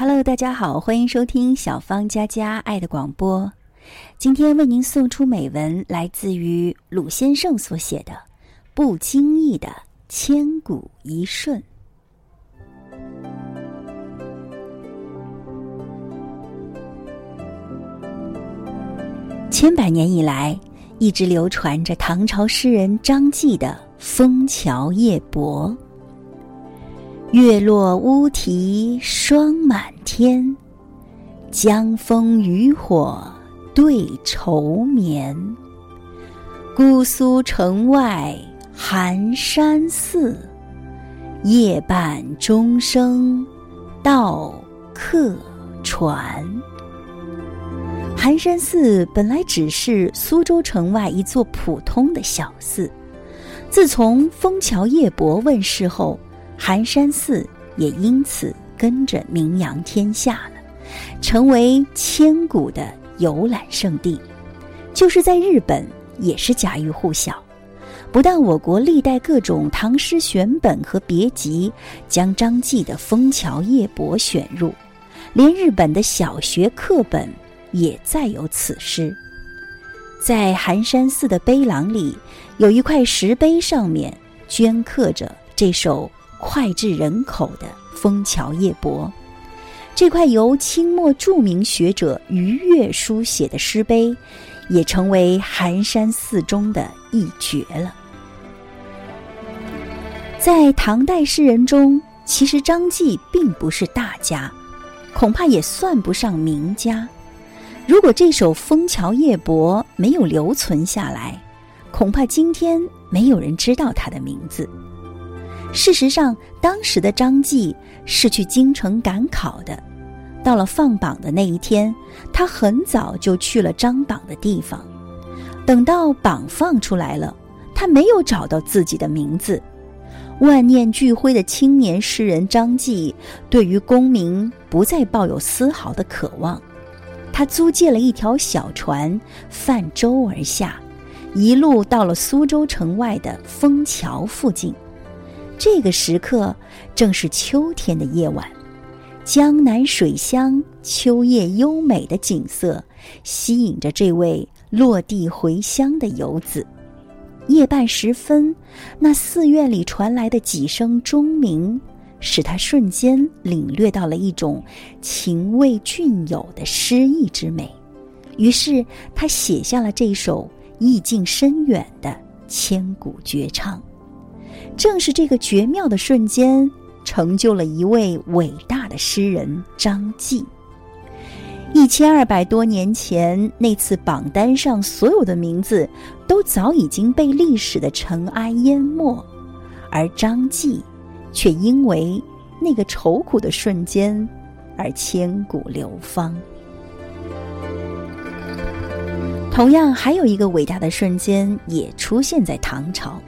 Hello，大家好，欢迎收听小芳佳佳爱的广播。今天为您送出美文，来自于鲁先生所写的《不经意的千古一瞬》。千百年以来，一直流传着唐朝诗人张继的《枫桥夜泊》。月落乌啼霜满天，江枫渔火对愁眠。姑苏城外寒山寺，夜半钟声到客船。寒山寺本来只是苏州城外一座普通的小寺，自从《枫桥夜泊》问世后。寒山寺也因此跟着名扬天下了，成为千古的游览胜地。就是在日本也是家喻户晓。不但我国历代各种唐诗选本和别集将张继的《枫桥夜泊》选入，连日本的小学课本也载有此诗。在寒山寺的碑廊里，有一块石碑，上面镌刻着这首。脍炙人口的《枫桥夜泊》，这块由清末著名学者于越书写的诗碑，也成为寒山寺中的一绝了。在唐代诗人中，其实张继并不是大家，恐怕也算不上名家。如果这首《枫桥夜泊》没有留存下来，恐怕今天没有人知道他的名字。事实上，当时的张继是去京城赶考的。到了放榜的那一天，他很早就去了张榜的地方。等到榜放出来了，他没有找到自己的名字。万念俱灰的青年诗人张继，对于功名不再抱有丝毫的渴望。他租借了一条小船，泛舟而下，一路到了苏州城外的枫桥附近。这个时刻正是秋天的夜晚，江南水乡秋夜优美的景色吸引着这位落地回乡的游子。夜半时分，那寺院里传来的几声钟鸣，使他瞬间领略到了一种情味隽永的诗意之美。于是，他写下了这首意境深远的千古绝唱。正是这个绝妙的瞬间，成就了一位伟大的诗人张继。一千二百多年前，那次榜单上所有的名字都早已经被历史的尘埃淹没，而张继却因为那个愁苦的瞬间而千古流芳。同样，还有一个伟大的瞬间也出现在唐朝。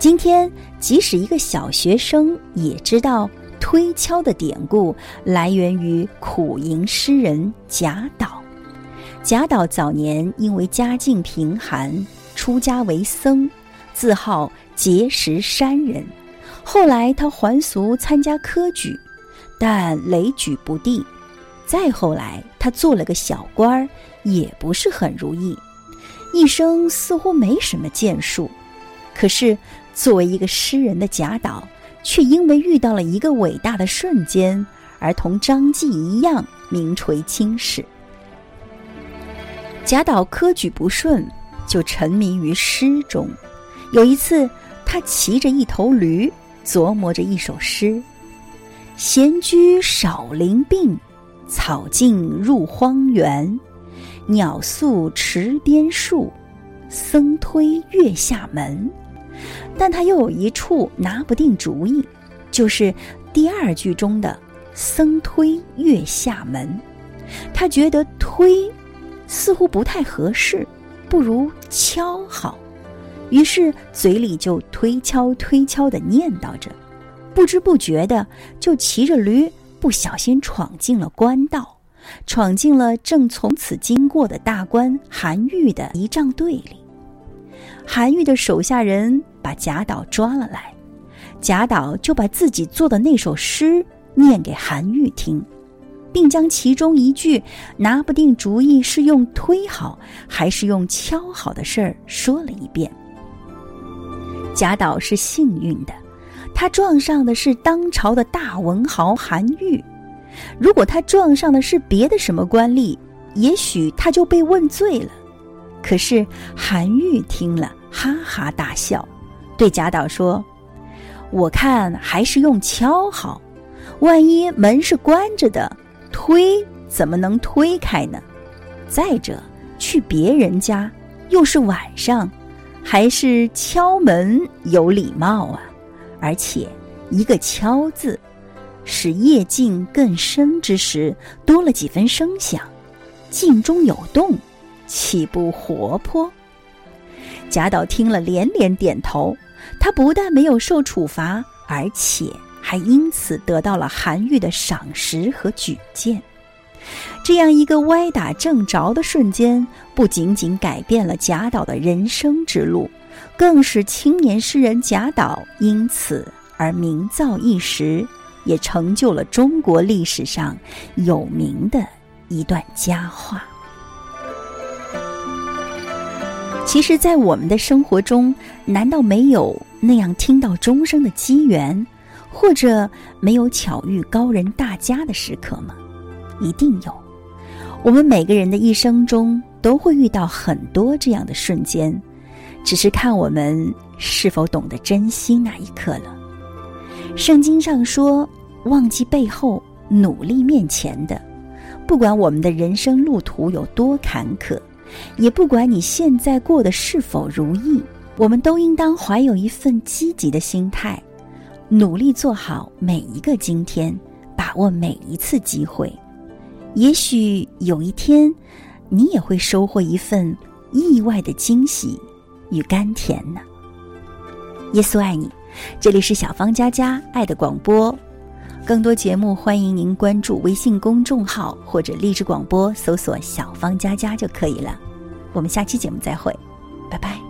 今天，即使一个小学生也知道推敲的典故来源于苦吟诗人贾岛。贾岛早年因为家境贫寒，出家为僧，自号碣石山人。后来他还俗参加科举，但雷举不第。再后来，他做了个小官儿，也不是很如意，一生似乎没什么建树。可是。作为一个诗人的贾岛，却因为遇到了一个伟大的瞬间，而同张继一样名垂青史。贾岛科举不顺，就沉迷于诗中。有一次，他骑着一头驴，琢磨着一首诗：“闲居少林病，草径入荒原。鸟宿池边树，僧推月下门。”但他又有一处拿不定主意，就是第二句中的“僧推月下门”，他觉得“推”似乎不太合适，不如“敲”好，于是嘴里就推敲推敲的念叨着，不知不觉的就骑着驴，不小心闯进了官道，闯进了正从此经过的大官韩愈的仪仗队里。韩愈的手下人把贾岛抓了来，贾岛就把自己做的那首诗念给韩愈听。并将其中一句拿不定主意是用推好还是用敲好的事儿说了一遍。贾岛是幸运的，他撞上的是当朝的大文豪韩愈。如果他撞上的是别的什么官吏，也许他就被问罪了。可是韩愈听了，哈哈大笑，对贾岛说：“我看还是用敲好，万一门是关着的。”推怎么能推开呢？再者，去别人家又是晚上，还是敲门有礼貌啊？而且，一个“敲”字，使夜静更深之时多了几分声响，静中有动，岂不活泼？贾岛听了连连点头，他不但没有受处罚，而且。还因此得到了韩愈的赏识和举荐，这样一个歪打正着的瞬间，不仅仅改变了贾岛的人生之路，更使青年诗人贾岛因此而名噪一时，也成就了中国历史上有名的一段佳话。其实，在我们的生活中，难道没有那样听到钟声的机缘？或者没有巧遇高人大家的时刻吗？一定有。我们每个人的一生中都会遇到很多这样的瞬间，只是看我们是否懂得珍惜那一刻了。圣经上说：“忘记背后，努力面前的。”不管我们的人生路途有多坎坷，也不管你现在过得是否如意，我们都应当怀有一份积极的心态。努力做好每一个今天，把握每一次机会，也许有一天，你也会收获一份意外的惊喜与甘甜呢。耶稣爱你，这里是小芳家家爱的广播，更多节目欢迎您关注微信公众号或者荔枝广播，搜索“小芳佳佳”就可以了。我们下期节目再会，拜拜。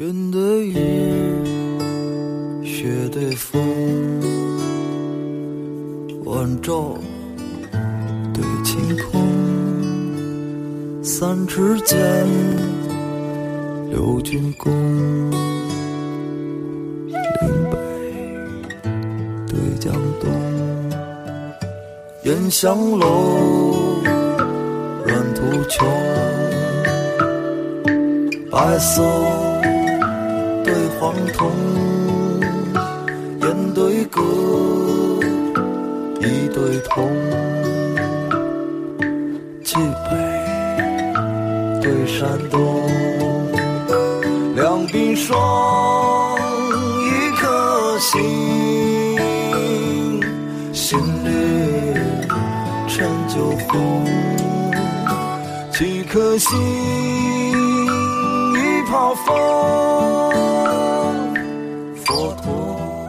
云对雨，雪对风，晚照对晴空。三尺剑，六钧弓。岭北对江东，烟香楼，软土丘，白色。黄铜，烟对歌，一对铜，冀北对山东，两鬓霜，一颗心，心绿陈酒红，几颗心，一泡我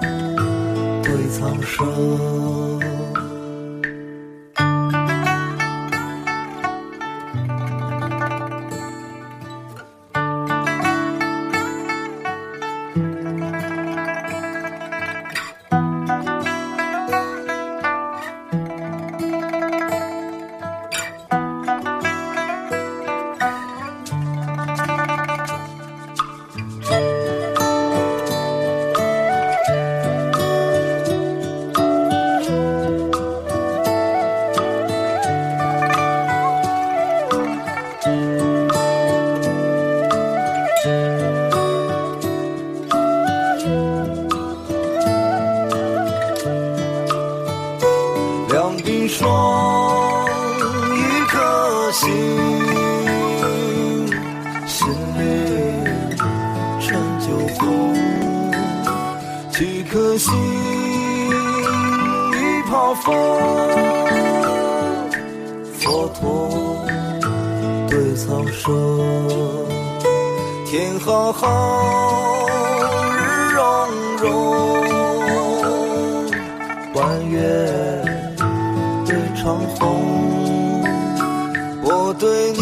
对苍生。一泡风，佛陀对苍生。天好好，日融融，弯月对长虹，我对你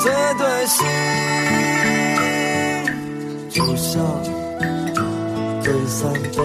最对心，就像对山洞，